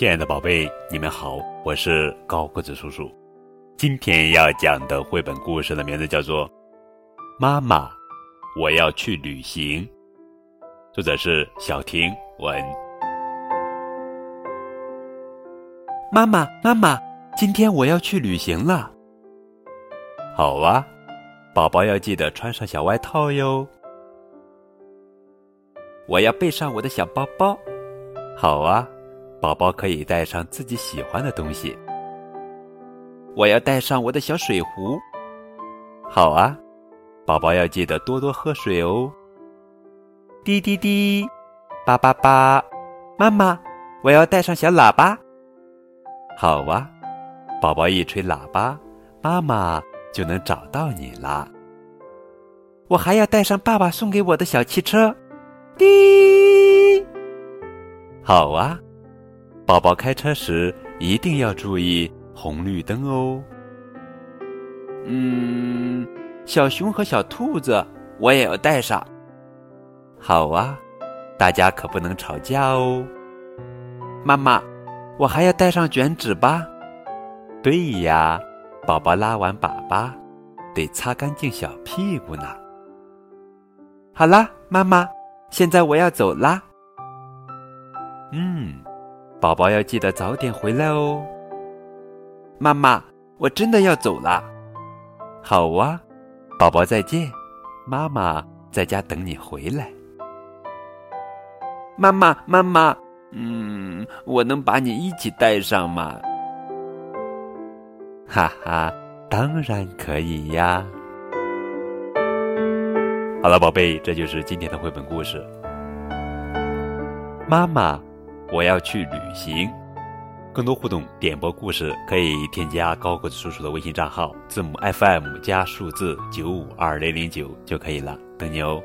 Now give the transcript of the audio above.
亲爱的宝贝，你们好，我是高个子叔叔。今天要讲的绘本故事的名字叫做《妈妈，我要去旅行》，作者是小婷文。妈妈，妈妈，今天我要去旅行了。好啊，宝宝要记得穿上小外套哟。我要背上我的小包包。好啊。宝宝可以带上自己喜欢的东西。我要带上我的小水壶。好啊，宝宝要记得多多喝水哦。滴滴滴，叭叭叭，妈妈，我要带上小喇叭。好啊，宝宝一吹喇叭，妈妈就能找到你啦。我还要带上爸爸送给我的小汽车。滴，好啊。宝宝开车时一定要注意红绿灯哦。嗯，小熊和小兔子我也要带上。好啊，大家可不能吵架哦。妈妈，我还要带上卷纸吧？对呀，宝宝拉完粑粑得擦干净小屁股呢。好啦，妈妈，现在我要走啦。嗯。宝宝要记得早点回来哦，妈妈，我真的要走了。好啊，宝宝再见，妈妈在家等你回来。妈妈，妈妈，嗯，我能把你一起带上吗？哈哈，当然可以呀。好了，宝贝，这就是今天的绘本故事。妈妈。我要去旅行，更多互动点播故事可以添加高个子叔叔的微信账号，字母 FM 加数字九五二零零九就可以了，等你哦。